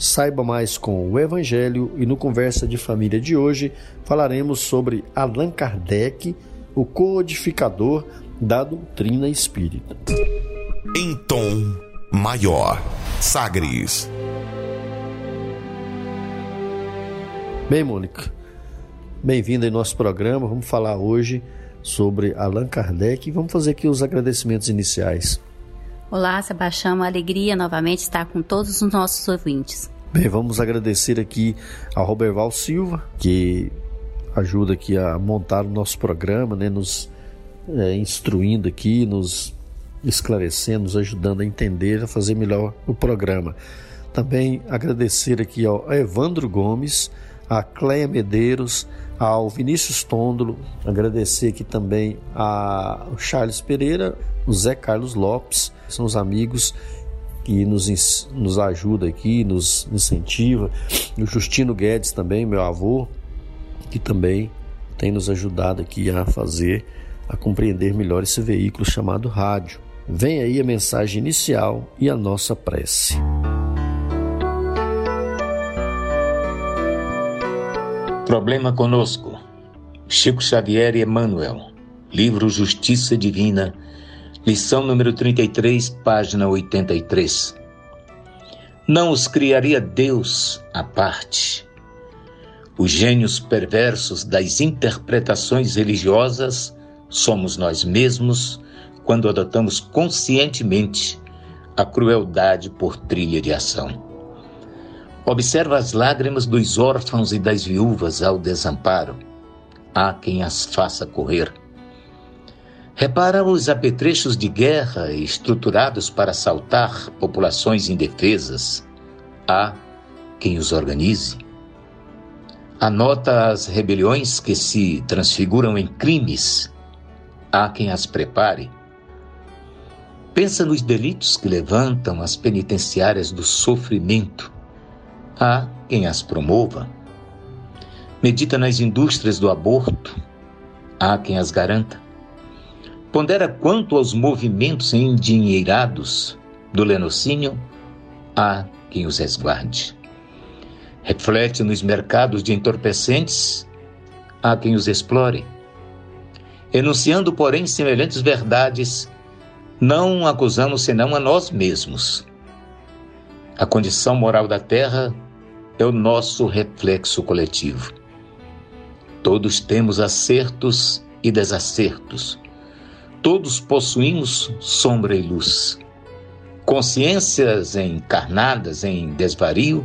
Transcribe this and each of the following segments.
Saiba mais com o Evangelho e no Conversa de Família de hoje falaremos sobre Allan Kardec, o codificador da doutrina espírita. Em tom maior, Sagres. Bem, Mônica, bem-vinda em nosso programa. Vamos falar hoje sobre Allan Kardec e vamos fazer aqui os agradecimentos iniciais. Olá, Sebastião, uma alegria novamente estar com todos os nossos ouvintes. Bem, vamos agradecer aqui ao Roberval Silva, que ajuda aqui a montar o nosso programa, né, nos é, instruindo aqui, nos esclarecendo, nos ajudando a entender, a fazer melhor o programa. Também agradecer aqui ao Evandro Gomes, a Cleia Medeiros, ao Vinícius Tôndolo, agradecer aqui também ao Charles Pereira, o Zé Carlos Lopes, são os amigos que nos, nos ajuda aqui, nos incentiva. O Justino Guedes também, meu avô, que também tem nos ajudado aqui a fazer, a compreender melhor esse veículo chamado rádio. Vem aí a mensagem inicial e a nossa prece. Problema conosco. Chico Xavier e Emmanuel. Livro Justiça Divina Lição número 33, página 83. Não os criaria Deus à parte. Os gênios perversos das interpretações religiosas somos nós mesmos quando adotamos conscientemente a crueldade por trilha de ação. Observa as lágrimas dos órfãos e das viúvas ao desamparo. Há quem as faça correr Repara os apetrechos de guerra estruturados para assaltar populações indefesas. Há quem os organize. Anota as rebeliões que se transfiguram em crimes. Há quem as prepare. Pensa nos delitos que levantam as penitenciárias do sofrimento. Há quem as promova. Medita nas indústrias do aborto. Há quem as garanta Pondera quanto aos movimentos endinheirados do lenocínio, há quem os resguarde. Reflete nos mercados de entorpecentes, há quem os explore. Enunciando, porém, semelhantes verdades, não acusamos senão a nós mesmos. A condição moral da Terra é o nosso reflexo coletivo. Todos temos acertos e desacertos todos possuímos sombra e luz. Consciências encarnadas em desvario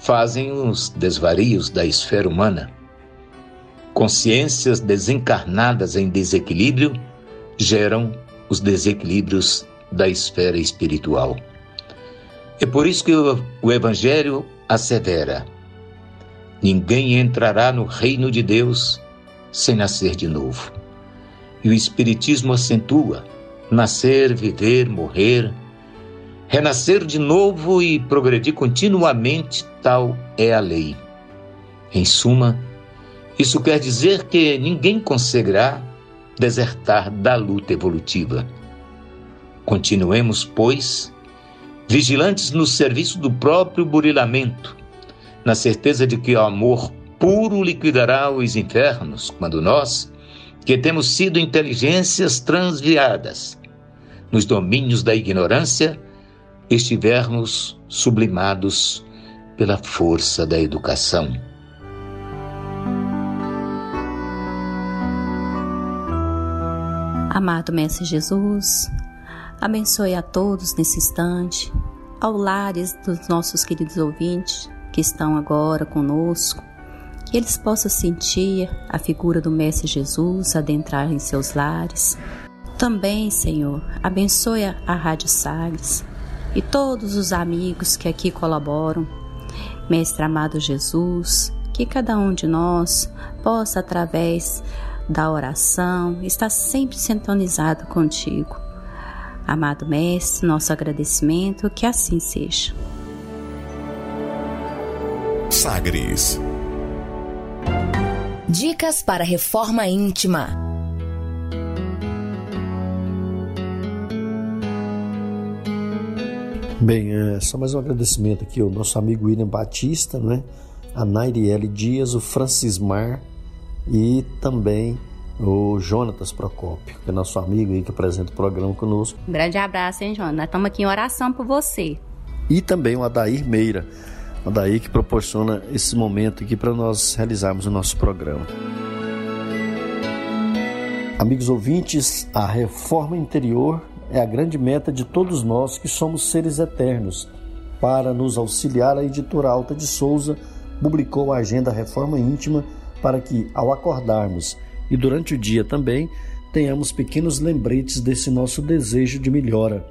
fazem os desvarios da esfera humana. Consciências desencarnadas em desequilíbrio geram os desequilíbrios da esfera espiritual. É por isso que o Evangelho assevera: ninguém entrará no reino de Deus sem nascer de novo. E o Espiritismo acentua: nascer, viver, morrer, renascer de novo e progredir continuamente, tal é a lei. Em suma, isso quer dizer que ninguém conseguirá desertar da luta evolutiva. Continuemos, pois, vigilantes no serviço do próprio burilamento, na certeza de que o amor puro liquidará os infernos, quando nós, que temos sido inteligências transviadas, nos domínios da ignorância, estivermos sublimados pela força da educação. Amado Mestre Jesus, abençoe a todos nesse instante, ao lares dos nossos queridos ouvintes que estão agora conosco, que eles possam sentir a figura do Mestre Jesus adentrar em seus lares. Também, Senhor, abençoe a Rádio Sagres e todos os amigos que aqui colaboram. Mestre amado Jesus, que cada um de nós possa, através da oração, estar sempre sintonizado contigo. Amado Mestre, nosso agradecimento, que assim seja. Sagres. Dicas para reforma íntima. Bem, é, só mais um agradecimento aqui ao nosso amigo William Batista, né? a Nairiele Dias, o Francismar e também o Jonatas Procópio, que é nosso amigo aí que apresenta o programa conosco. Um grande abraço, hein, Jonas? Estamos aqui em oração por você. E também o Adair Meira, o Adair que proporciona esse momento aqui para nós realizarmos o nosso programa. Amigos ouvintes, a reforma interior é a grande meta de todos nós que somos seres eternos. Para nos auxiliar, a editora Alta de Souza publicou a agenda Reforma Íntima para que, ao acordarmos e durante o dia também, tenhamos pequenos lembretes desse nosso desejo de melhora.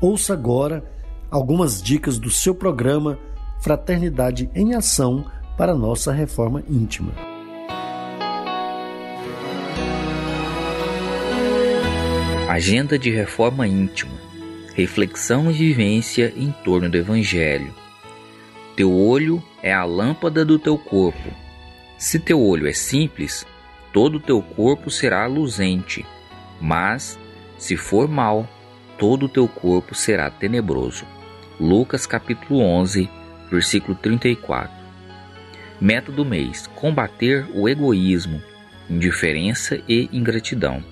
Ouça agora algumas dicas do seu programa Fraternidade em Ação para nossa reforma íntima. Agenda de Reforma Íntima Reflexão e vivência em torno do Evangelho. Teu olho é a lâmpada do teu corpo. Se teu olho é simples, todo o teu corpo será luzente, mas, se for mau, todo o teu corpo será tenebroso. Lucas capítulo 11, versículo 34. Meta do mês: combater o egoísmo, indiferença e ingratidão.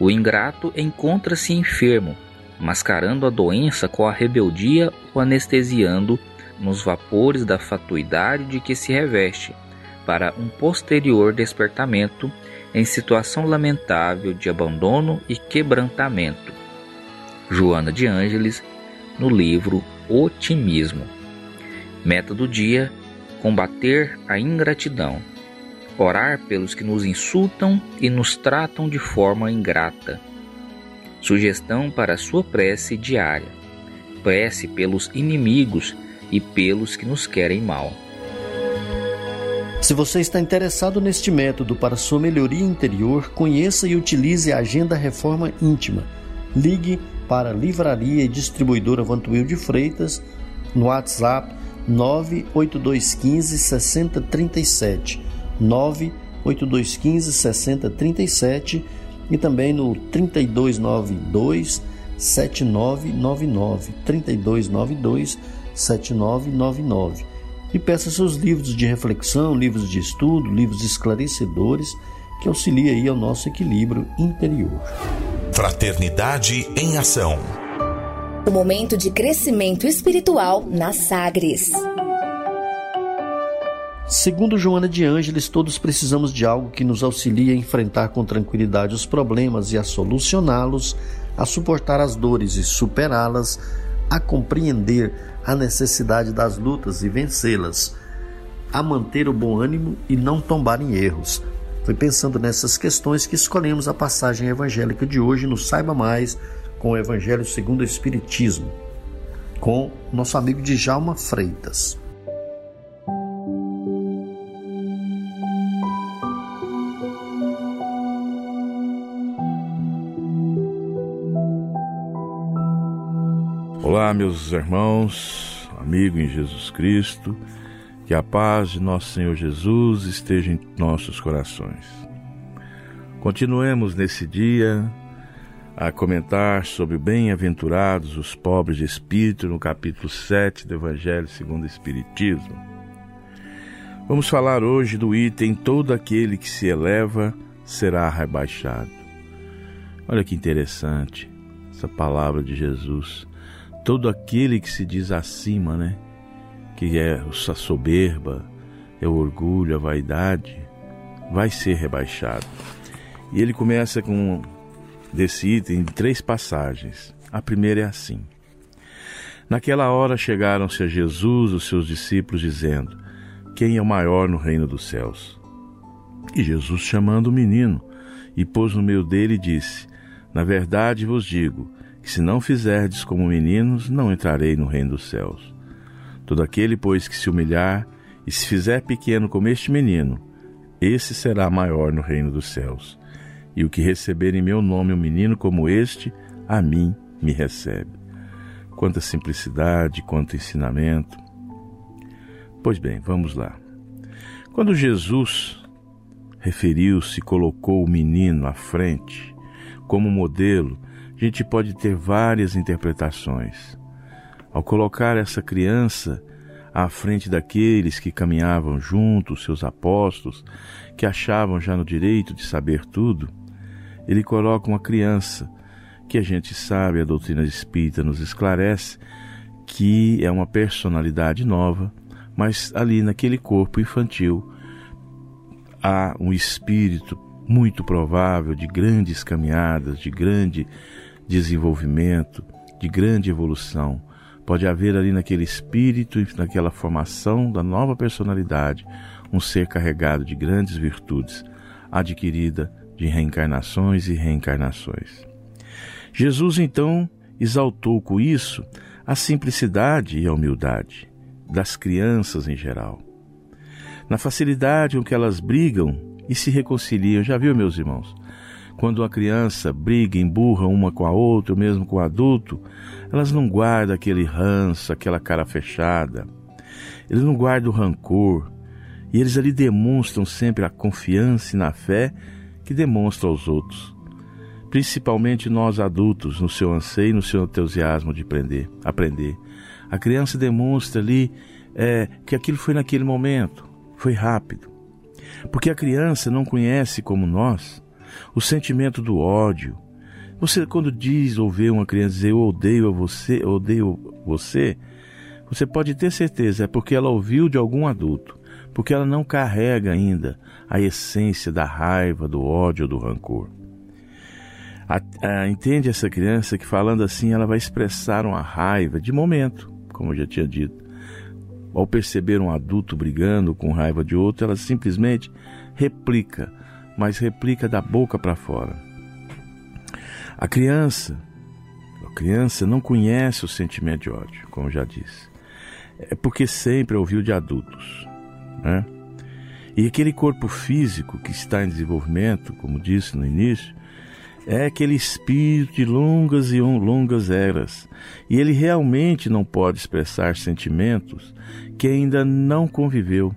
O ingrato encontra-se enfermo, mascarando a doença com a rebeldia ou anestesiando nos vapores da fatuidade de que se reveste, para um posterior despertamento em situação lamentável de abandono e quebrantamento. Joana de Ângeles, no livro Otimismo. Meta do dia: combater a ingratidão. Orar pelos que nos insultam e nos tratam de forma ingrata. Sugestão para sua prece diária: prece pelos inimigos e pelos que nos querem mal. Se você está interessado neste método para sua melhoria interior, conheça e utilize a Agenda Reforma Íntima. Ligue para Livraria e Distribuidora Vantuil de Freitas no WhatsApp 98215 6037 98215 6037 e também no 3292 7999 3292 7999 e peça seus livros de reflexão, livros de estudo, livros esclarecedores que auxiliem aí ao nosso equilíbrio interior. Fraternidade em ação. O momento de crescimento espiritual na Sagres. Segundo Joana de Ângeles, todos precisamos de algo que nos auxilie a enfrentar com tranquilidade os problemas e a solucioná-los, a suportar as dores e superá-las, a compreender a necessidade das lutas e vencê-las, a manter o bom ânimo e não tombar em erros. Foi pensando nessas questões que escolhemos a passagem evangélica de hoje no Saiba Mais com o Evangelho segundo o Espiritismo, com nosso amigo Djalma Freitas. Olá, meus irmãos, amigo em Jesus Cristo, que a paz de nosso Senhor Jesus esteja em nossos corações. Continuemos nesse dia a comentar sobre bem-aventurados os pobres de espírito no capítulo 7 do Evangelho segundo o Espiritismo. Vamos falar hoje do item todo aquele que se eleva será rebaixado. Olha que interessante essa palavra de Jesus todo aquele que se diz acima, né? Que é a soberba, é o orgulho, a vaidade, vai ser rebaixado. E ele começa com desse item em três passagens. A primeira é assim: Naquela hora chegaram-se a Jesus os seus discípulos, dizendo: Quem é o maior no reino dos céus? E Jesus, chamando o menino, e pôs no meio dele, disse: Na verdade vos digo que se não fizerdes como meninos, não entrarei no reino dos céus. Todo aquele, pois, que se humilhar e se fizer pequeno como este menino, esse será maior no reino dos céus. E o que receber em meu nome um menino como este, a mim me recebe. Quanta simplicidade, quanto ensinamento. Pois bem, vamos lá. Quando Jesus referiu-se, colocou o menino à frente como modelo, a gente pode ter várias interpretações. Ao colocar essa criança à frente daqueles que caminhavam juntos, seus apóstolos, que achavam já no direito de saber tudo, ele coloca uma criança que a gente sabe, a doutrina espírita nos esclarece, que é uma personalidade nova, mas ali naquele corpo infantil há um espírito muito provável de grandes caminhadas, de grande desenvolvimento, de grande evolução. Pode haver ali naquele espírito e naquela formação da nova personalidade um ser carregado de grandes virtudes, adquirida de reencarnações e reencarnações. Jesus então exaltou com isso a simplicidade e a humildade das crianças em geral. Na facilidade com que elas brigam e se reconciliam, já viu, meus irmãos? Quando uma criança briga, emburra uma com a outra, ou mesmo com o adulto, elas não guardam aquele ranço, aquela cara fechada. Eles não guardam o rancor. E eles ali demonstram sempre a confiança e na fé que demonstram aos outros principalmente nós adultos, no seu anseio, no seu entusiasmo de aprender. aprender. A criança demonstra ali é, que aquilo foi naquele momento, foi rápido. Porque a criança não conhece como nós o sentimento do ódio. Você quando diz ou vê uma criança dizer eu odeio a você, eu odeio você, você pode ter certeza é porque ela ouviu de algum adulto, porque ela não carrega ainda a essência da raiva, do ódio, do rancor. A, a, entende essa criança que falando assim ela vai expressar uma raiva de momento, como eu já tinha dito. Ao perceber um adulto brigando com raiva de outro, ela simplesmente replica, mas replica da boca para fora. A criança, a criança não conhece o sentimento de ódio, como já disse. É porque sempre ouviu de adultos, né? E aquele corpo físico que está em desenvolvimento, como disse no início, é aquele espírito de longas e longas eras, e ele realmente não pode expressar sentimentos que ainda não conviveu,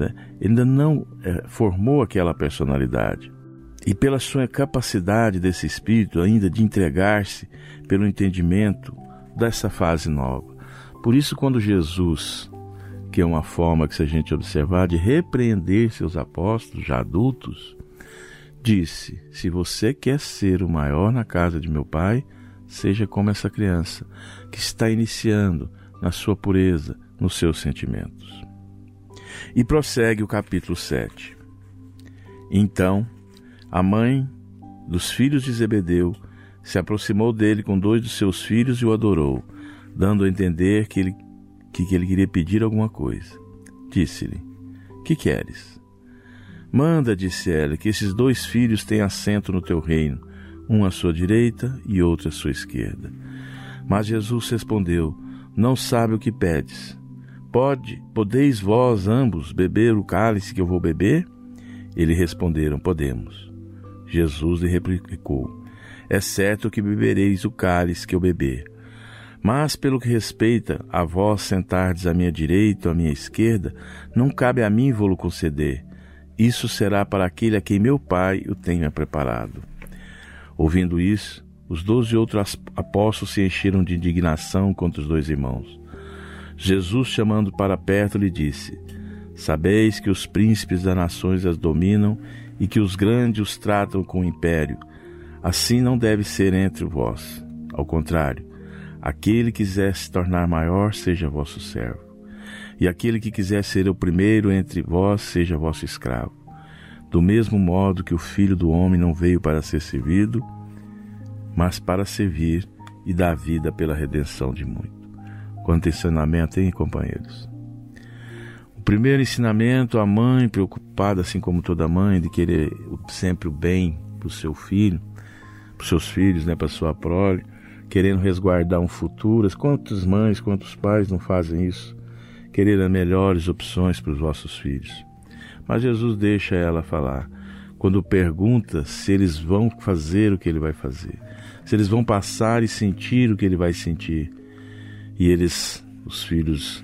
né? ainda não é, formou aquela personalidade. E pela sua capacidade desse espírito ainda de entregar-se pelo entendimento dessa fase nova. Por isso, quando Jesus, que é uma forma que se a gente observar de repreender seus apóstolos já adultos, disse: Se você quer ser o maior na casa de meu pai, seja como essa criança que está iniciando na sua pureza, nos seus sentimentos. E prossegue o capítulo 7. Então, a mãe dos filhos de Zebedeu se aproximou dele com dois dos seus filhos e o adorou, dando a entender que ele, que ele queria pedir alguma coisa. Disse-lhe: Que queres? Manda, disse ela, que esses dois filhos tenham assento no teu reino, um à sua direita e outro à sua esquerda. Mas Jesus respondeu: Não sabe o que pedes. Pode, podeis vós ambos beber o cálice que eu vou beber? Eles responderam: Podemos. Jesus lhe replicou: É certo que bebereis o cálice que eu beber. Mas pelo que respeita a vós sentardes à minha direita ou à minha esquerda, não cabe a mim vou-lo conceder isso será para aquele a quem meu Pai o tenha preparado. Ouvindo isso, os doze outros apóstolos se encheram de indignação contra os dois irmãos. Jesus, chamando para perto, lhe disse: Sabeis que os príncipes das nações as dominam e que os grandes os tratam com império. Assim não deve ser entre vós. Ao contrário, aquele que quiser se tornar maior, seja vosso servo e aquele que quiser ser o primeiro entre vós seja vosso escravo. Do mesmo modo que o Filho do Homem não veio para ser servido, mas para servir e dar vida pela redenção de muito. Quanto ensinamento, hein, companheiros? O primeiro ensinamento, a mãe preocupada, assim como toda mãe, de querer sempre o bem para o seu filho, para os seus filhos, né, para sua prole, querendo resguardar um futuro. Quantas mães, quantos pais não fazem isso? Querer as melhores opções para os vossos filhos. Mas Jesus deixa ela falar quando pergunta se eles vão fazer o que ele vai fazer, se eles vão passar e sentir o que ele vai sentir. E eles, os filhos,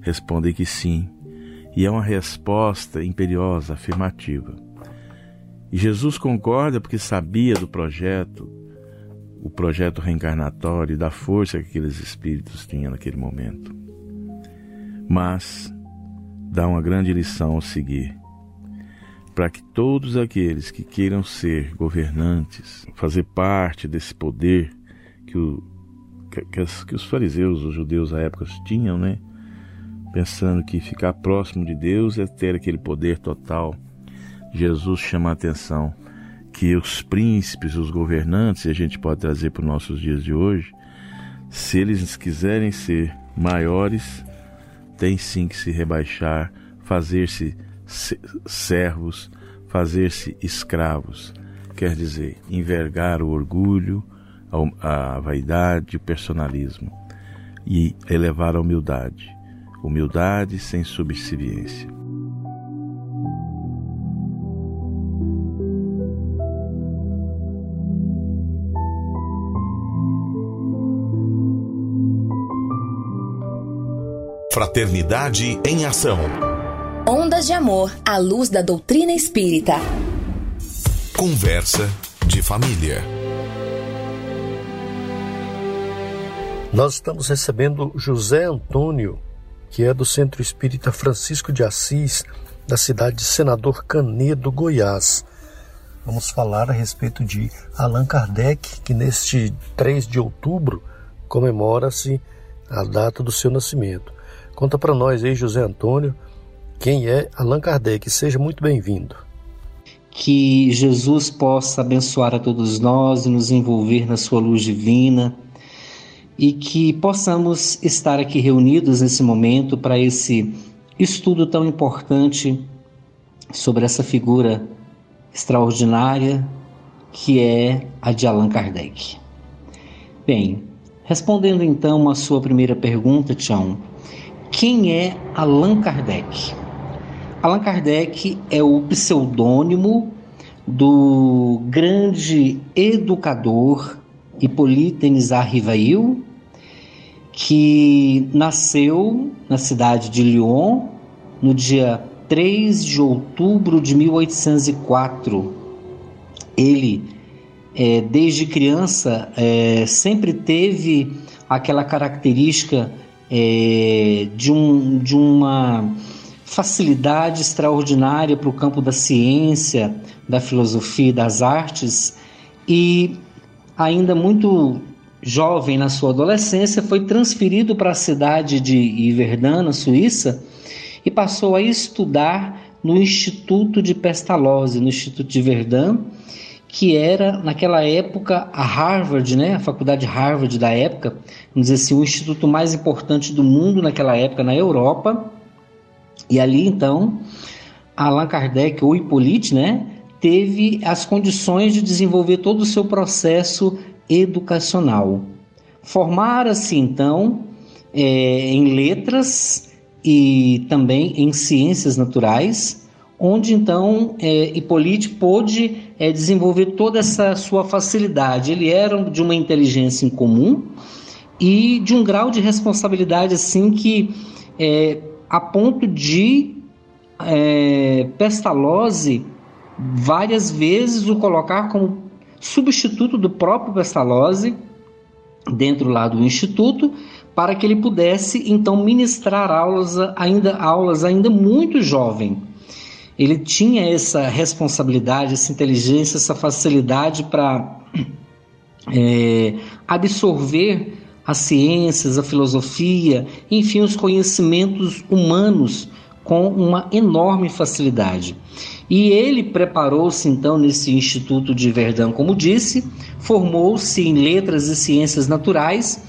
respondem que sim, e é uma resposta imperiosa, afirmativa. E Jesus concorda porque sabia do projeto, o projeto reencarnatório, da força que aqueles espíritos tinham naquele momento. Mas dá uma grande lição ao seguir para que todos aqueles que queiram ser governantes, fazer parte desse poder que, o, que, as, que os fariseus, os judeus à época tinham, né? Pensando que ficar próximo de Deus é ter aquele poder total. Jesus chama a atenção que os príncipes, os governantes, e a gente pode trazer para os nossos dias de hoje, se eles quiserem ser maiores, tem sim que se rebaixar, fazer-se servos, fazer-se escravos, quer dizer, envergar o orgulho, a vaidade, o personalismo e elevar a humildade. Humildade sem subserviência. Fraternidade em Ação. Ondas de Amor à luz da doutrina espírita. Conversa de família. Nós estamos recebendo José Antônio, que é do Centro Espírita Francisco de Assis, da cidade de Senador Canedo, Goiás. Vamos falar a respeito de Allan Kardec, que neste 3 de outubro comemora-se a data do seu nascimento. Conta para nós aí, José Antônio, quem é Allan Kardec. Seja muito bem-vindo. Que Jesus possa abençoar a todos nós e nos envolver na sua luz divina e que possamos estar aqui reunidos nesse momento para esse estudo tão importante sobre essa figura extraordinária que é a de Allan Kardec. Bem, respondendo então a sua primeira pergunta, Tião, quem é Allan Kardec? Allan Kardec é o pseudônimo do grande educador Hippolyte Rivail, que nasceu na cidade de Lyon no dia 3 de outubro de 1804. Ele, é, desde criança, é, sempre teve aquela característica é, de, um, de uma facilidade extraordinária para o campo da ciência, da filosofia e das artes, e ainda muito jovem na sua adolescência, foi transferido para a cidade de Iverdun, na Suíça, e passou a estudar no Instituto de Pestalozzi, no Instituto de Verdun, que era naquela época a Harvard, né, a faculdade Harvard da época, vamos dizer assim, o instituto mais importante do mundo naquela época na Europa, e ali então, Allan Kardec ou Hippolyte, né, teve as condições de desenvolver todo o seu processo educacional. Formara-se então é, em letras e também em ciências naturais, onde então é, Hippolyte pôde é, desenvolver toda essa sua facilidade. Ele era de uma inteligência incomum e de um grau de responsabilidade assim que é, a ponto de é, Pestalozzi várias vezes o colocar como substituto do próprio Pestalozzi dentro lá do instituto para que ele pudesse então ministrar aulas ainda aulas ainda muito jovem. Ele tinha essa responsabilidade, essa inteligência, essa facilidade para é, absorver as ciências, a filosofia, enfim, os conhecimentos humanos com uma enorme facilidade. E ele preparou-se então nesse Instituto de Verdun, como disse, formou-se em letras e ciências naturais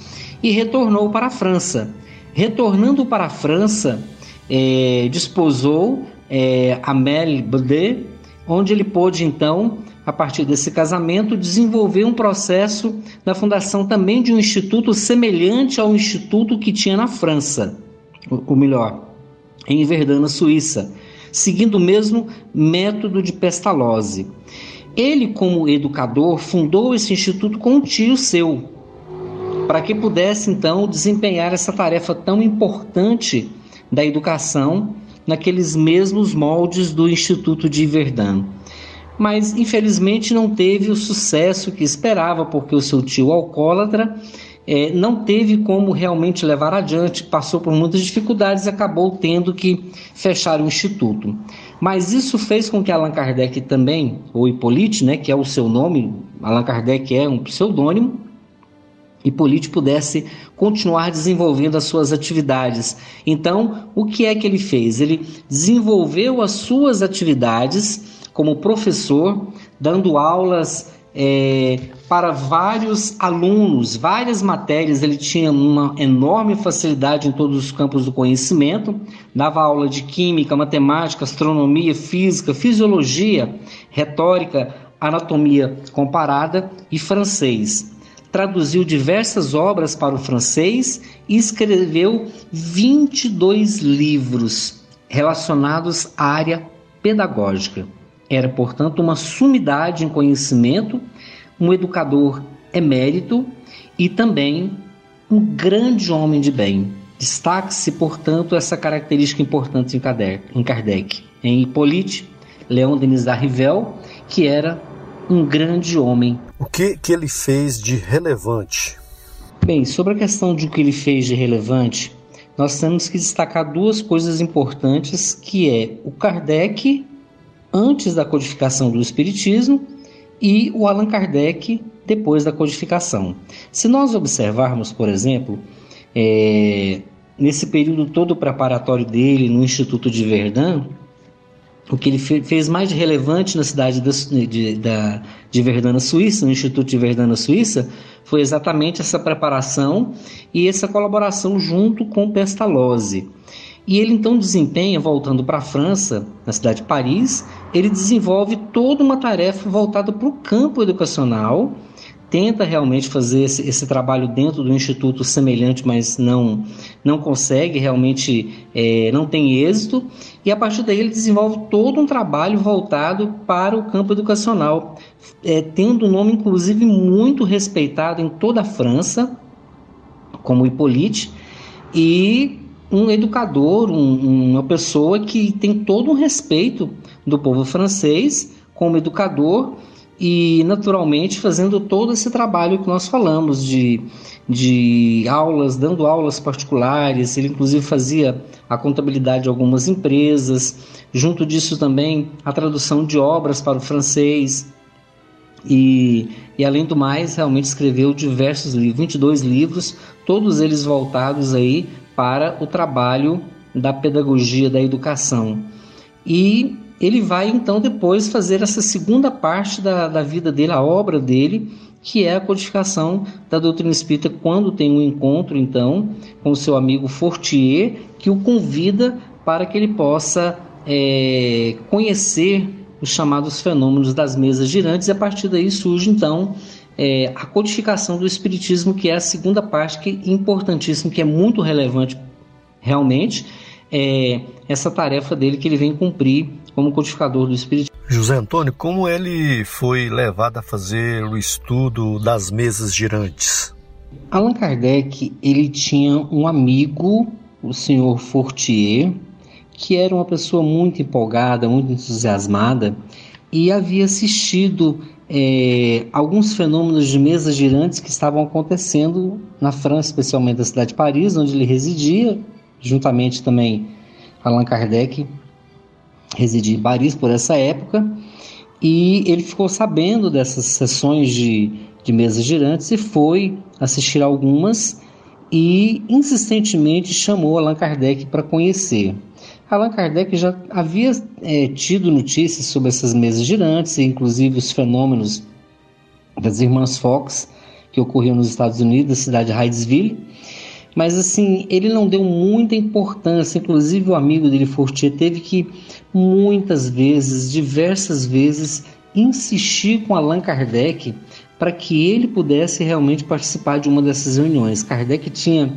e retornou para a França. Retornando para a França, é, desposou é, Amélie Baudet, onde ele pôde então, a partir desse casamento, desenvolver um processo da fundação também de um instituto semelhante ao instituto que tinha na França, ou melhor, em Verdun, na Suíça, seguindo o mesmo método de Pestalozzi. Ele, como educador, fundou esse instituto com um tio seu, para que pudesse então desempenhar essa tarefa tão importante da educação naqueles mesmos moldes do Instituto de Verdun. Mas infelizmente não teve o sucesso que esperava, porque o seu tio alcoólatra é, não teve como realmente levar adiante, passou por muitas dificuldades e acabou tendo que fechar o instituto. Mas isso fez com que Allan Kardec também, ou Hippolyte, né, que é o seu nome, Allan Kardec é um pseudônimo, Hippolyte pudesse continuar desenvolvendo as suas atividades. Então, o que é que ele fez? Ele desenvolveu as suas atividades como professor, dando aulas é, para vários alunos, várias matérias. Ele tinha uma enorme facilidade em todos os campos do conhecimento, dava aula de química, matemática, astronomia, física, fisiologia, retórica, anatomia comparada e francês traduziu diversas obras para o francês e escreveu 22 livros relacionados à área pedagógica. Era, portanto, uma sumidade em conhecimento, um educador emérito e também um grande homem de bem. Destaque-se, portanto, essa característica importante em Kardec, em Hippolyte, Leon Denis da Rivel, que era um grande homem. O que, que ele fez de relevante? Bem, sobre a questão de o que ele fez de relevante, nós temos que destacar duas coisas importantes, que é o Kardec antes da codificação do Espiritismo e o Allan Kardec depois da codificação. Se nós observarmos, por exemplo, é, nesse período todo preparatório dele no Instituto de Verdun, o que ele fez mais de relevante na cidade de, de, da, de Suíça, no Instituto de Verdun, na Suíça, foi exatamente essa preparação e essa colaboração junto com Pestalozzi. E ele então desempenha, voltando para a França, na cidade de Paris, ele desenvolve toda uma tarefa voltada para o campo educacional, tenta realmente fazer esse, esse, trabalho dentro do instituto semelhante, mas não não consegue realmente é, não tem êxito e a partir daí ele desenvolve todo um trabalho voltado para o campo educacional, é, tendo um nome inclusive muito respeitado em toda a França, como Hippolyte, e um educador, um, uma pessoa que tem todo um respeito do povo francês como educador e naturalmente fazendo todo esse trabalho que nós falamos de, de aulas, dando aulas particulares, ele inclusive fazia a contabilidade de algumas empresas, junto disso também a tradução de obras para o francês. E, e além do mais realmente escreveu diversos livros, 22 livros, todos eles voltados aí para o trabalho da pedagogia da educação. E ele vai então depois fazer essa segunda parte da, da vida dele, a obra dele, que é a codificação da doutrina espírita, quando tem um encontro então com o seu amigo Fortier, que o convida para que ele possa é, conhecer os chamados fenômenos das mesas girantes, e a partir daí surge então é, a codificação do Espiritismo, que é a segunda parte, que é importantíssima, que é muito relevante realmente, é essa tarefa dele que ele vem cumprir como codificador do Espiritismo. José Antônio, como ele foi levado a fazer o estudo das mesas girantes? Allan Kardec, ele tinha um amigo, o senhor Fortier, que era uma pessoa muito empolgada, muito entusiasmada e havia assistido é, alguns fenômenos de mesas girantes que estavam acontecendo na França, especialmente na cidade de Paris, onde ele residia, juntamente também Allan Kardec residia em Paris por essa época, e ele ficou sabendo dessas sessões de, de mesas girantes e foi assistir algumas e insistentemente chamou Allan Kardec para conhecer. Allan Kardec já havia é, tido notícias sobre essas mesas girantes, inclusive os fenômenos das irmãs Fox, que ocorriam nos Estados Unidos, na cidade de Hydesville. Mas assim, ele não deu muita importância, inclusive o amigo dele, Fortier, teve que muitas vezes, diversas vezes, insistir com Allan Kardec para que ele pudesse realmente participar de uma dessas reuniões. Kardec tinha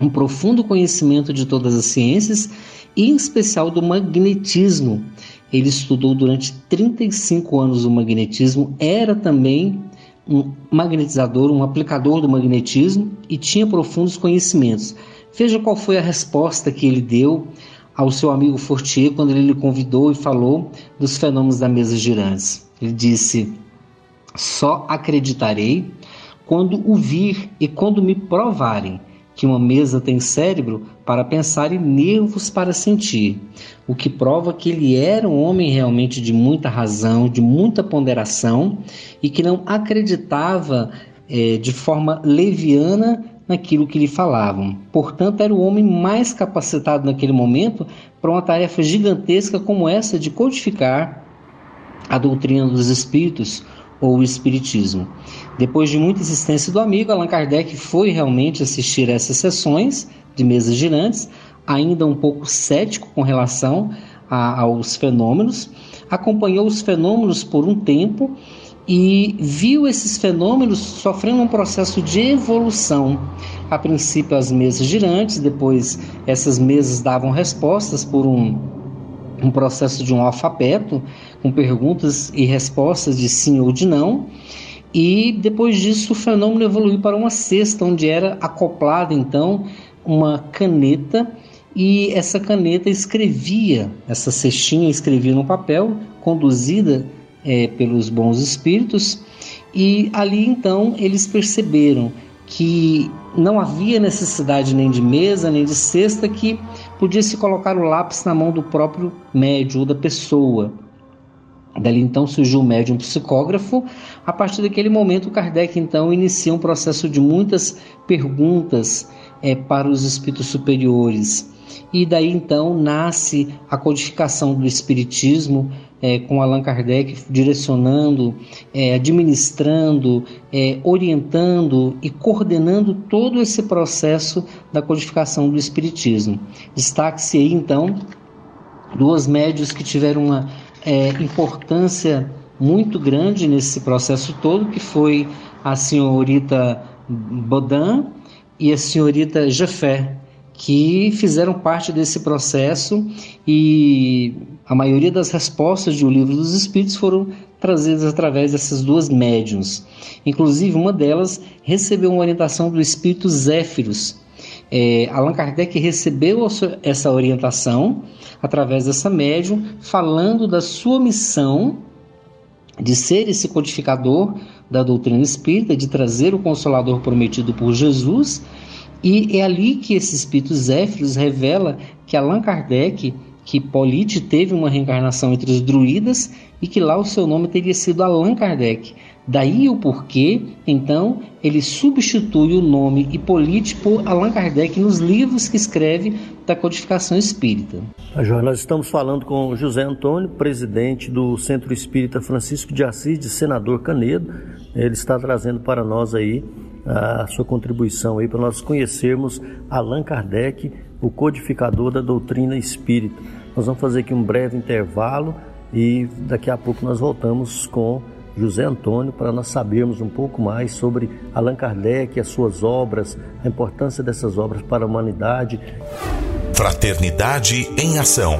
um profundo conhecimento de todas as ciências e em especial do magnetismo. Ele estudou durante 35 anos o magnetismo, era também um magnetizador, um aplicador do magnetismo e tinha profundos conhecimentos. Veja qual foi a resposta que ele deu ao seu amigo Fortier quando ele lhe convidou e falou dos fenômenos da mesa girantes. Ele disse: Só acreditarei quando o vir e quando me provarem que uma mesa tem cérebro para pensar e nervos para sentir, o que prova que ele era um homem realmente de muita razão, de muita ponderação e que não acreditava é, de forma leviana naquilo que lhe falavam. Portanto, era o homem mais capacitado naquele momento para uma tarefa gigantesca como essa de codificar a doutrina dos espíritos ou o espiritismo. Depois de muita insistência do amigo, Allan Kardec foi realmente assistir a essas sessões de mesas girantes, ainda um pouco cético com relação a, aos fenômenos, acompanhou os fenômenos por um tempo e viu esses fenômenos sofrendo um processo de evolução. A princípio, as mesas girantes, depois, essas mesas davam respostas por um, um processo de um alfabeto, com perguntas e respostas de sim ou de não. E depois disso, o fenômeno evoluiu para uma cesta, onde era acoplada então uma caneta e essa caneta escrevia, essa cestinha escrevia no papel, conduzida é, pelos bons espíritos, e ali então eles perceberam que não havia necessidade nem de mesa nem de cesta, que podia se colocar o lápis na mão do próprio médium ou da pessoa. Dali então surgiu o médium psicógrafo. A partir daquele momento, Kardec então inicia um processo de muitas perguntas é, para os espíritos superiores. E daí então nasce a codificação do Espiritismo, é, com Allan Kardec direcionando, é, administrando, é, orientando e coordenando todo esse processo da codificação do Espiritismo. Destaque-se aí então duas médios que tiveram uma é, importância muito grande nesse processo todo, que foi a senhorita Baudin e a senhorita Jafé, que fizeram parte desse processo e a maioria das respostas do livro dos Espíritos foram trazidas através dessas duas médiums. Inclusive, uma delas recebeu uma orientação do Espírito Zéfiros. É, Allan Kardec recebeu essa orientação através dessa médium, falando da sua missão de ser esse codificador da doutrina espírita, de trazer o consolador prometido por Jesus e é ali que esse espírito Zéfiros revela que Allan Kardec, que Polite teve uma reencarnação entre os druidas e que lá o seu nome teria sido Allan Kardec. Daí o porquê, então, ele substitui o nome Hipólite por Allan Kardec nos livros que escreve da codificação espírita. João, nós estamos falando com José Antônio, presidente do Centro Espírita Francisco de Assis, de Senador Canedo. Ele está trazendo para nós aí a sua contribuição aí para nós conhecermos Allan Kardec, o codificador da doutrina espírita. Nós vamos fazer aqui um breve intervalo e daqui a pouco nós voltamos com José Antônio para nós sabermos um pouco mais sobre Allan Kardec, as suas obras, a importância dessas obras para a humanidade. Fraternidade em ação.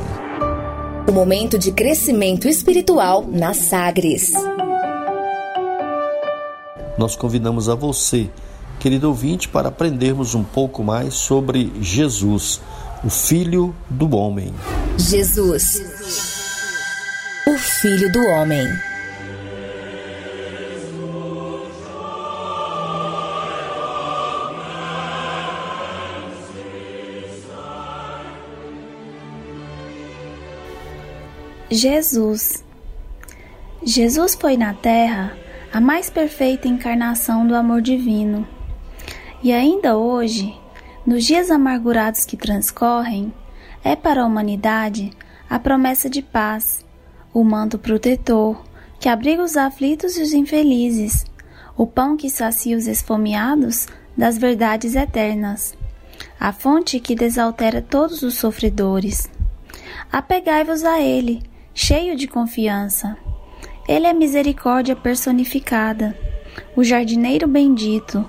O momento de crescimento espiritual na Sagres nós convidamos a você, querido ouvinte, para aprendermos um pouco mais sobre Jesus, o Filho do Homem. Jesus, o Filho do Homem. Jesus. Jesus foi na terra a mais perfeita encarnação do amor divino. E ainda hoje, nos dias amargurados que transcorrem, é para a humanidade a promessa de paz, o manto protetor que abriga os aflitos e os infelizes, o pão que sacia os esfomeados das verdades eternas, a fonte que desaltera todos os sofredores. Apegai-vos a Ele, cheio de confiança. Ele é misericórdia personificada, o jardineiro bendito,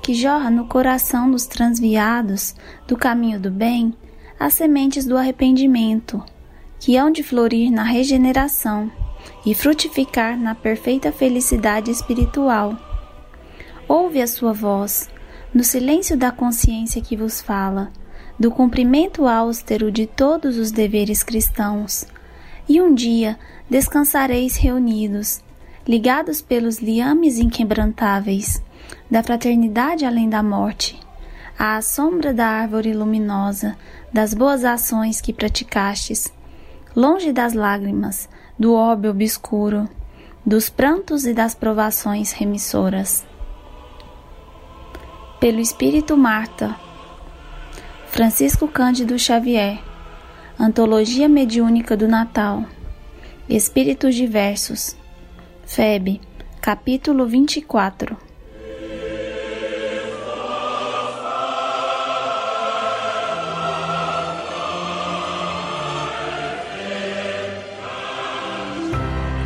que jorra no coração dos transviados do caminho do bem as sementes do arrependimento, que hão de florir na regeneração e frutificar na perfeita felicidade espiritual. Ouve a sua voz, no silêncio da consciência que vos fala, do cumprimento austero de todos os deveres cristãos, e um dia descansareis reunidos, ligados pelos liames inquebrantáveis da fraternidade além da morte, à sombra da árvore luminosa das boas ações que praticastes, longe das lágrimas, do óbvio obscuro, dos prantos e das provações remissoras. Pelo Espírito Marta, Francisco Cândido Xavier, Antologia Mediúnica do Natal, Espíritos Diversos, Feb, capítulo 24.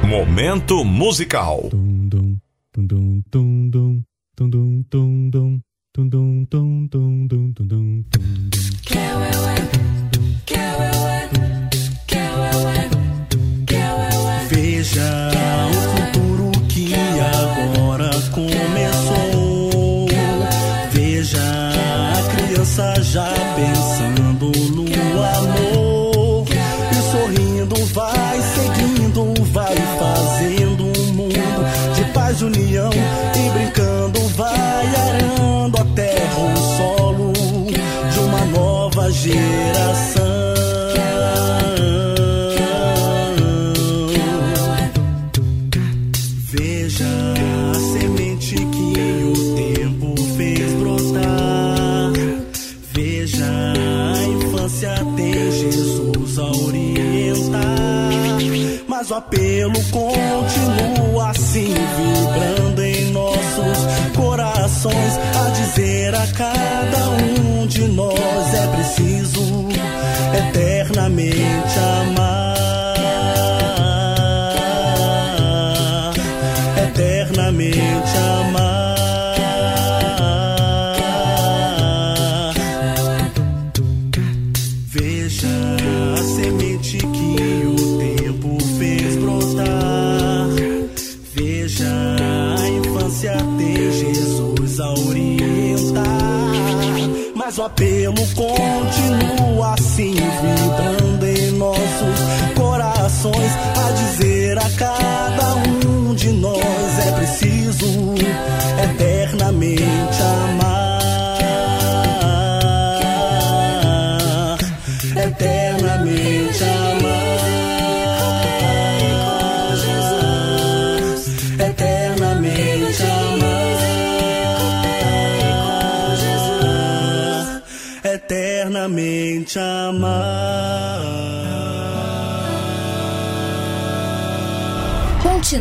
Momento musical. Veja o futuro que agora começou. Veja a criança já O apelo continua assim, vibrando em nossos corações. A dizer a cada um de nós é preciso eternamente amar.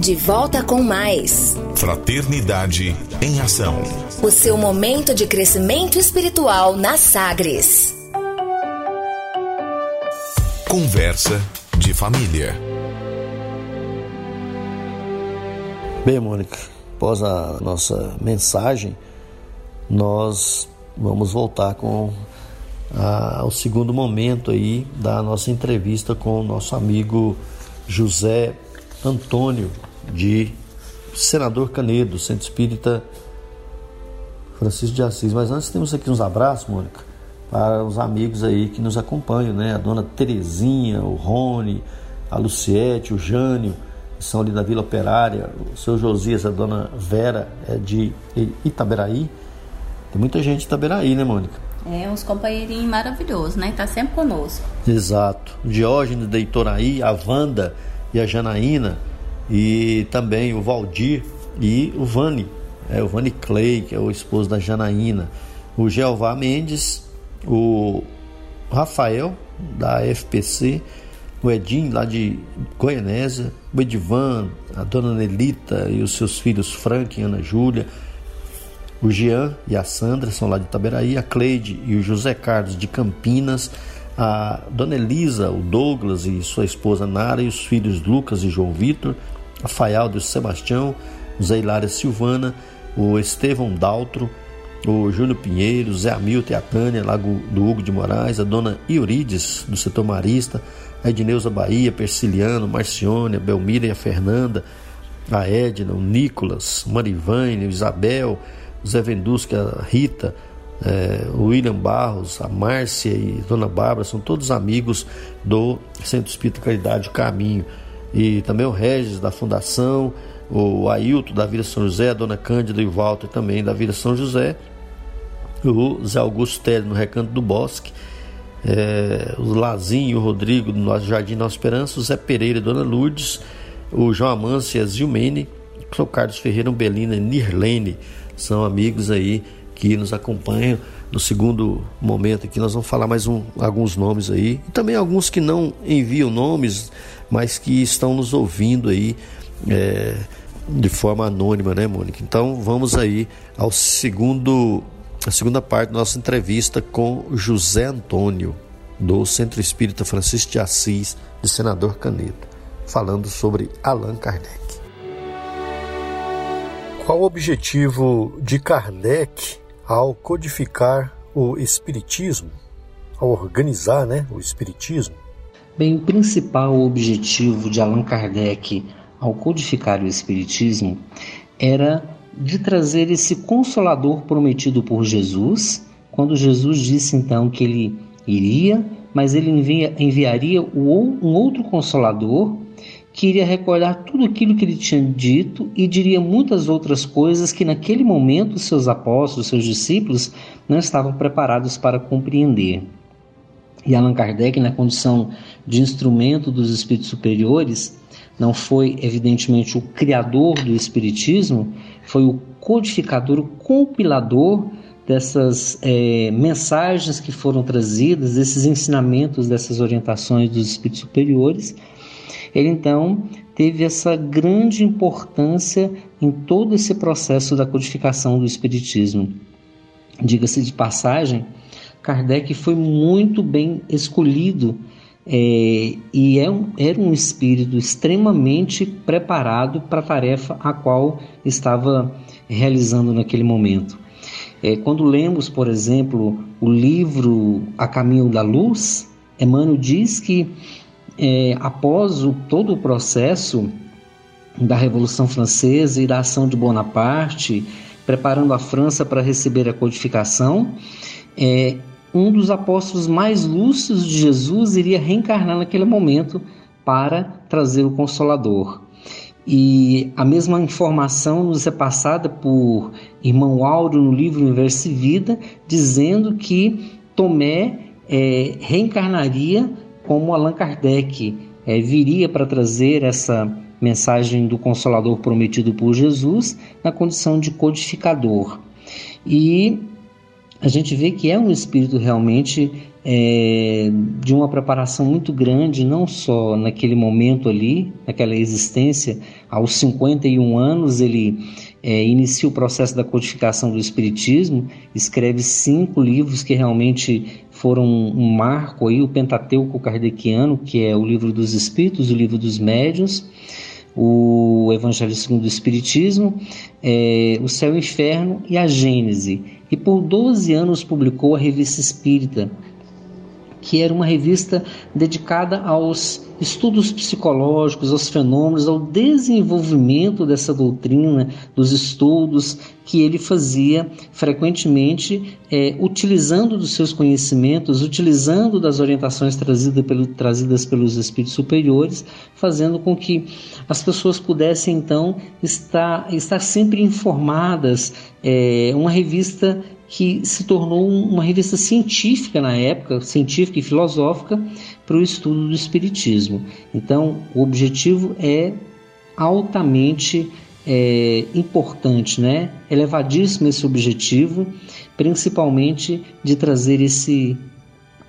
De volta com mais. Fraternidade em ação. O seu momento de crescimento espiritual na Sagres. Conversa de família. Bem, Mônica, após a nossa mensagem, nós vamos voltar com a, o segundo momento aí da nossa entrevista com o nosso amigo José Antônio de Senador Canedo, Centro Espírita Francisco de Assis. Mas antes temos aqui uns abraços, Mônica, para os amigos aí que nos acompanham, né? A dona Terezinha, o Rony, a Luciete, o Jânio, que são ali da Vila Operária, o seu Josias, a dona Vera é de Itaberaí. Tem muita gente de Itaberaí, né, Mônica? É, uns companheirinhos maravilhosos, né? Tá sempre conosco. Exato. O Diógenes de Itoraí, a Wanda e a Janaína, e também o Valdir e o Vani, é, o Vani Clay, que é o esposo da Janaína, o Jeová Mendes, o Rafael, da FPC, o Edinho, lá de Goianésia, o Edivan, a dona Nelita e os seus filhos Frank e Ana Júlia, o Jean e a Sandra são lá de Itaberaí, a Cleide e o José Carlos de Campinas, a dona Elisa, o Douglas e sua esposa Nara e os filhos Lucas e João Vitor, a Faialdo e o Sebastião, o Zé Hilária Silvana, o Estevão Daltro, o Júnior Pinheiro, o Zé Hamilton e a Tânia, lá do Hugo de Moraes, a dona Iurides, do setor marista, a Edneuza Bahia, Persiliano, Marcione, a Belmira e a Fernanda, a Edna, o Nicolas, Marivane, o Isabel, o Zé Vendusca, a Rita, é, o William Barros, a Márcia e a Dona Bárbara, são todos amigos do Centro Espírita Caridade Caminho. E também o Regis da Fundação, o Ailton da Vila São José, a Dona Cândida e o Walter também da Vila São José, o Zé Augusto Télio no Recanto do Bosque, é, o Lazinho o Rodrigo do Jardim Nossa Esperança, o Zé Pereira e Dona Lourdes, o João Amâncio e a Zilmene, o Carlos Ferreira, Belina e Nirlene, são amigos aí que nos acompanham. No segundo momento aqui nós vamos falar mais um, alguns nomes aí e também alguns que não enviam nomes, mas que estão nos ouvindo aí é, de forma anônima, né, Mônica? Então vamos aí ao segundo, a segunda parte da nossa entrevista com José Antônio do Centro Espírita Francisco de Assis de Senador Canedo, falando sobre Allan Kardec. Qual o objetivo de Kardec ao codificar o Espiritismo, ao organizar né, o Espiritismo? Bem, o principal objetivo de Allan Kardec ao codificar o Espiritismo era de trazer esse consolador prometido por Jesus, quando Jesus disse então que ele iria, mas ele envia, enviaria um outro consolador que iria recordar tudo aquilo que ele tinha dito e diria muitas outras coisas que naquele momento seus apóstolos, seus discípulos não estavam preparados para compreender. E Allan Kardec, na condição de instrumento dos espíritos superiores, não foi evidentemente o criador do espiritismo, foi o codificador, o compilador dessas é, mensagens que foram trazidas, desses ensinamentos, dessas orientações dos espíritos superiores ele então teve essa grande importância em todo esse processo da codificação do Espiritismo. Diga-se de passagem, Kardec foi muito bem escolhido é, e é um, era um espírito extremamente preparado para a tarefa a qual estava realizando naquele momento. É, quando lemos, por exemplo, o livro A Caminho da Luz, Emmanuel diz que é, após o, todo o processo da Revolução Francesa e da ação de Bonaparte, preparando a França para receber a codificação, é, um dos apóstolos mais lúcidos de Jesus iria reencarnar naquele momento para trazer o Consolador. E a mesma informação nos é passada por irmão Áureo no livro Universo e Vida, dizendo que Tomé é, reencarnaria como Allan Kardec é, viria para trazer essa mensagem do Consolador prometido por Jesus na condição de codificador. E a gente vê que é um espírito realmente é, de uma preparação muito grande, não só naquele momento ali, naquela existência, aos 51 anos ele é, inicia o processo da codificação do Espiritismo, escreve cinco livros que realmente foram um marco aí, o Pentateuco Kardeciano, que é o livro dos Espíritos, o livro dos Médiuns, o Evangelho segundo o Espiritismo, é, o Céu e o Inferno e a Gênese. E por 12 anos publicou a Revista Espírita, que era uma revista dedicada aos estudos psicológicos, aos fenômenos, ao desenvolvimento dessa doutrina, dos estudos que ele fazia frequentemente, é, utilizando dos seus conhecimentos, utilizando das orientações trazida pelo, trazidas pelos espíritos superiores, fazendo com que as pessoas pudessem então estar, estar sempre informadas. É, uma revista que se tornou uma revista científica na época, científica e filosófica, para o estudo do Espiritismo. Então, o objetivo é altamente é, importante, né? elevadíssimo esse objetivo, principalmente de trazer esse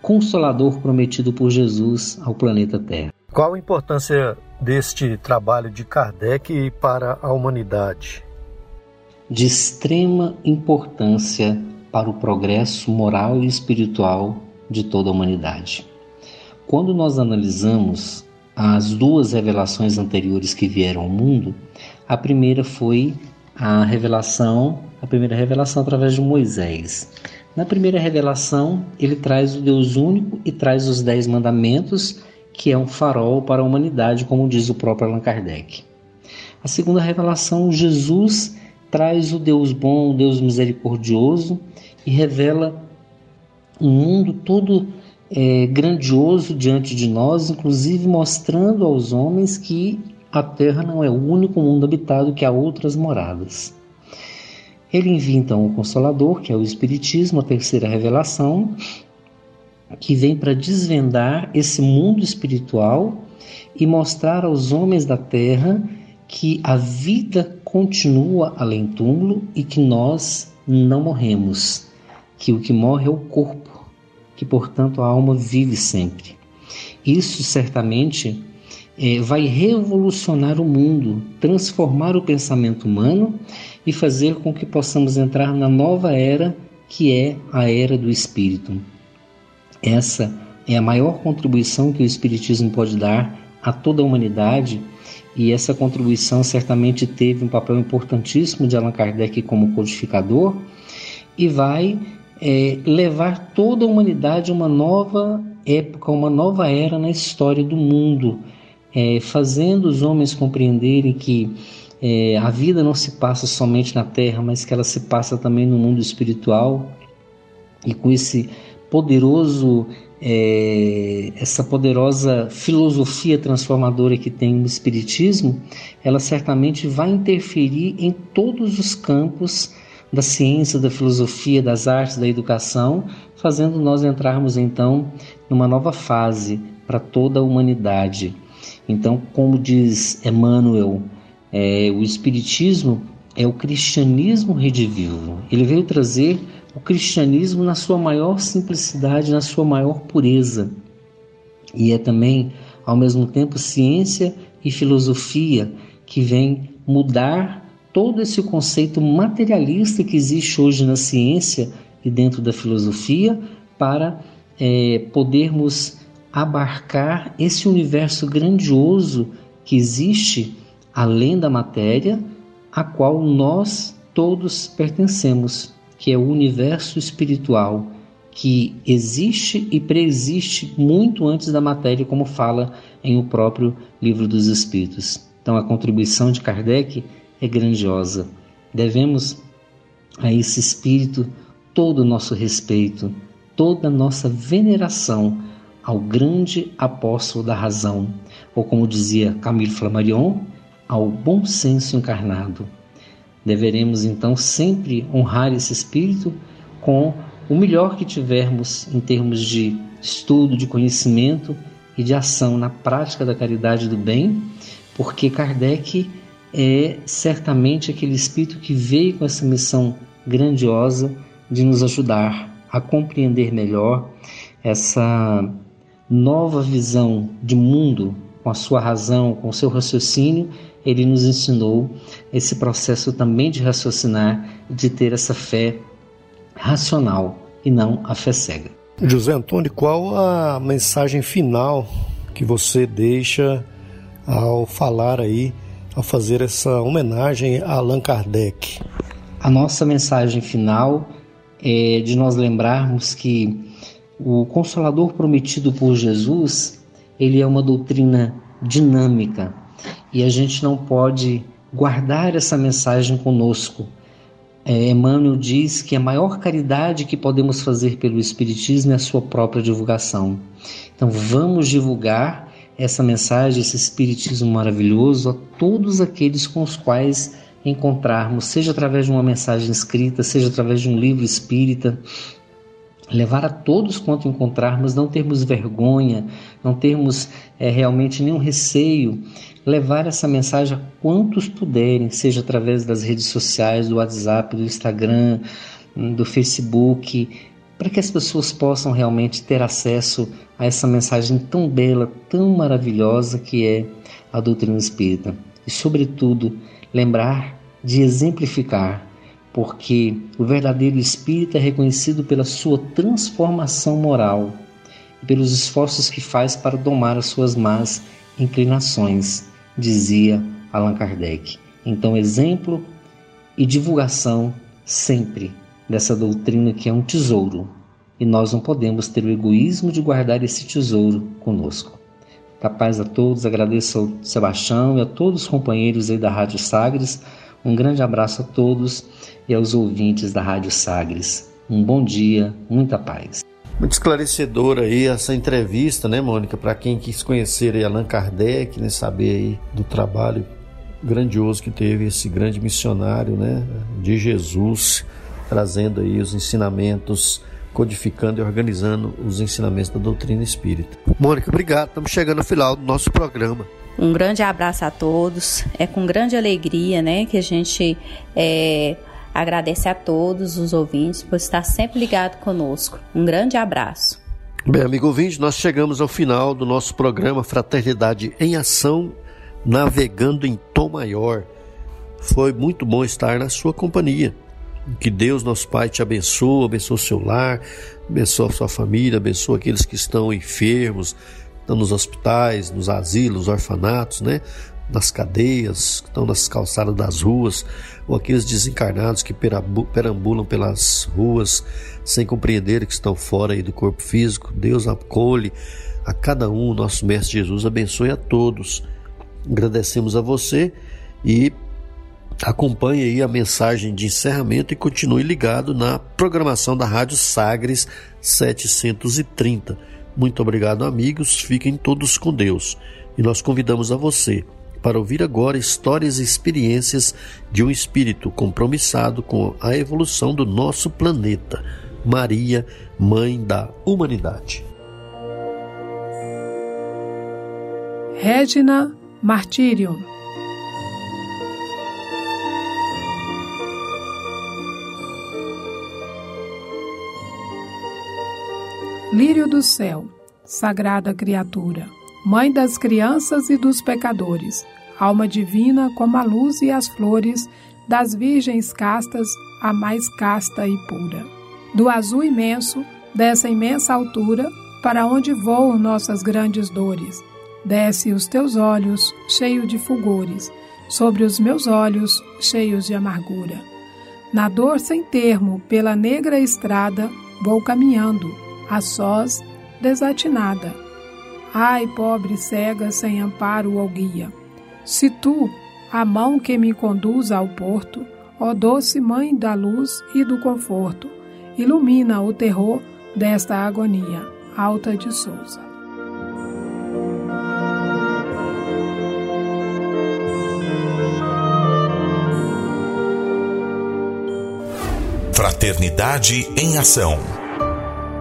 consolador prometido por Jesus ao planeta Terra. Qual a importância deste trabalho de Kardec para a humanidade? De extrema importância para o progresso moral e espiritual de toda a humanidade. Quando nós analisamos as duas revelações anteriores que vieram ao mundo, a primeira foi a revelação, a primeira revelação através de Moisés. Na primeira revelação, ele traz o Deus único e traz os dez mandamentos, que é um farol para a humanidade, como diz o próprio Allan Kardec. A segunda revelação, Jesus traz o Deus bom, o Deus misericordioso e revela um mundo todo é, grandioso diante de nós, inclusive mostrando aos homens que a Terra não é o único mundo habitado, que há outras moradas. Ele envia então o Consolador, que é o Espiritismo, a terceira revelação, que vem para desvendar esse mundo espiritual e mostrar aos homens da Terra que a vida continua além túmulo e que nós não morremos, que o que morre é o corpo, que portanto a alma vive sempre. Isso certamente é, vai revolucionar o mundo, transformar o pensamento humano e fazer com que possamos entrar na nova era que é a era do Espírito. Essa é a maior contribuição que o Espiritismo pode dar a toda a humanidade e essa contribuição certamente teve um papel importantíssimo de Allan Kardec como codificador e vai é, levar toda a humanidade a uma nova época, uma nova era na história do mundo, é, fazendo os homens compreenderem que é, a vida não se passa somente na Terra, mas que ela se passa também no mundo espiritual. E com esse poderoso é, essa poderosa filosofia transformadora que tem o Espiritismo, ela certamente vai interferir em todos os campos da ciência, da filosofia, das artes, da educação, fazendo nós entrarmos então numa nova fase para toda a humanidade. Então, como diz Emmanuel, é, o Espiritismo é o cristianismo redivivo. Ele veio trazer o cristianismo na sua maior simplicidade, na sua maior pureza. E é também, ao mesmo tempo, ciência e filosofia que vem mudar todo esse conceito materialista que existe hoje na ciência e dentro da filosofia para é, podermos abarcar esse universo grandioso que existe além da matéria, a qual nós todos pertencemos que é o universo espiritual que existe e preexiste muito antes da matéria, como fala em o próprio Livro dos Espíritos. Então, a contribuição de Kardec é grandiosa. Devemos a esse espírito todo o nosso respeito, toda a nossa veneração ao grande apóstolo da razão, ou como dizia Camille Flammarion, ao bom senso encarnado. Deveremos então sempre honrar esse espírito com o melhor que tivermos em termos de estudo, de conhecimento e de ação na prática da caridade do bem, porque Kardec é certamente aquele espírito que veio com essa missão grandiosa de nos ajudar a compreender melhor essa nova visão de mundo com a sua razão, com o seu raciocínio, ele nos ensinou esse processo também de raciocinar, de ter essa fé racional e não a fé cega. José Antônio, qual a mensagem final que você deixa ao falar aí, ao fazer essa homenagem a Allan Kardec? A nossa mensagem final é de nós lembrarmos que o consolador prometido por Jesus, ele é uma doutrina dinâmica e a gente não pode guardar essa mensagem conosco. É, Emmanuel diz que a maior caridade que podemos fazer pelo Espiritismo é a sua própria divulgação. Então vamos divulgar essa mensagem, esse Espiritismo maravilhoso a todos aqueles com os quais encontrarmos, seja através de uma mensagem escrita, seja através de um livro espírita, levar a todos quanto encontrarmos, não termos vergonha, não termos é, realmente nenhum receio, levar essa mensagem a quantos puderem, seja através das redes sociais, do WhatsApp, do Instagram, do Facebook, para que as pessoas possam realmente ter acesso a essa mensagem tão bela, tão maravilhosa que é a doutrina espírita. E, sobretudo, lembrar de exemplificar porque o verdadeiro espírita é reconhecido pela sua transformação moral e pelos esforços que faz para domar as suas más inclinações, dizia Allan Kardec. Então, exemplo e divulgação sempre dessa doutrina que é um tesouro, e nós não podemos ter o egoísmo de guardar esse tesouro conosco. Capaz a todos, agradeço ao Sebastião e a todos os companheiros aí da Rádio Sagres. Um grande abraço a todos e aos ouvintes da Rádio Sagres. Um bom dia, muita paz. Muito esclarecedora aí essa entrevista, né, Mônica? Para quem quis conhecer aí Allan Kardec, né, saber aí do trabalho grandioso que teve esse grande missionário, né, de Jesus, trazendo aí os ensinamentos, codificando e organizando os ensinamentos da doutrina espírita. Mônica, obrigado. Estamos chegando ao final do nosso programa. Um grande abraço a todos. É com grande alegria, né, que a gente é, Agradece a todos os ouvintes por estar sempre ligado conosco. Um grande abraço. Bem, amigo ouvinte, nós chegamos ao final do nosso programa Fraternidade em Ação, navegando em tom maior. Foi muito bom estar na sua companhia. Que Deus, nosso Pai, te abençoe, abençoe o seu lar, abençoe a sua família, abençoe aqueles que estão enfermos, estão nos hospitais, nos asilos, orfanatos, né? Nas cadeias, que estão nas calçadas das ruas, ou aqueles desencarnados que perambulam pelas ruas sem compreender que estão fora do corpo físico. Deus acolhe a cada um, nosso Mestre Jesus abençoe a todos. Agradecemos a você e acompanhe aí a mensagem de encerramento e continue ligado na programação da Rádio Sagres 730. Muito obrigado, amigos. Fiquem todos com Deus. E nós convidamos a você para ouvir agora histórias e experiências de um espírito compromissado com a evolução do nosso planeta. Maria, Mãe da Humanidade. Regina Martyrium Lírio do céu, sagrada criatura Mãe das crianças e dos pecadores, alma divina como a luz e as flores, das virgens castas, a mais casta e pura. Do azul imenso, dessa imensa altura, para onde voam nossas grandes dores, desce os teus olhos, cheio de fulgores, sobre os meus olhos, cheios de amargura. Na dor sem termo, pela negra estrada, vou caminhando, a sós, desatinada Ai, pobre cega sem amparo ou guia. Se tu, a mão que me conduz ao porto, ó doce mãe da luz e do conforto, ilumina o terror desta agonia. Alta de Souza. Fraternidade em Ação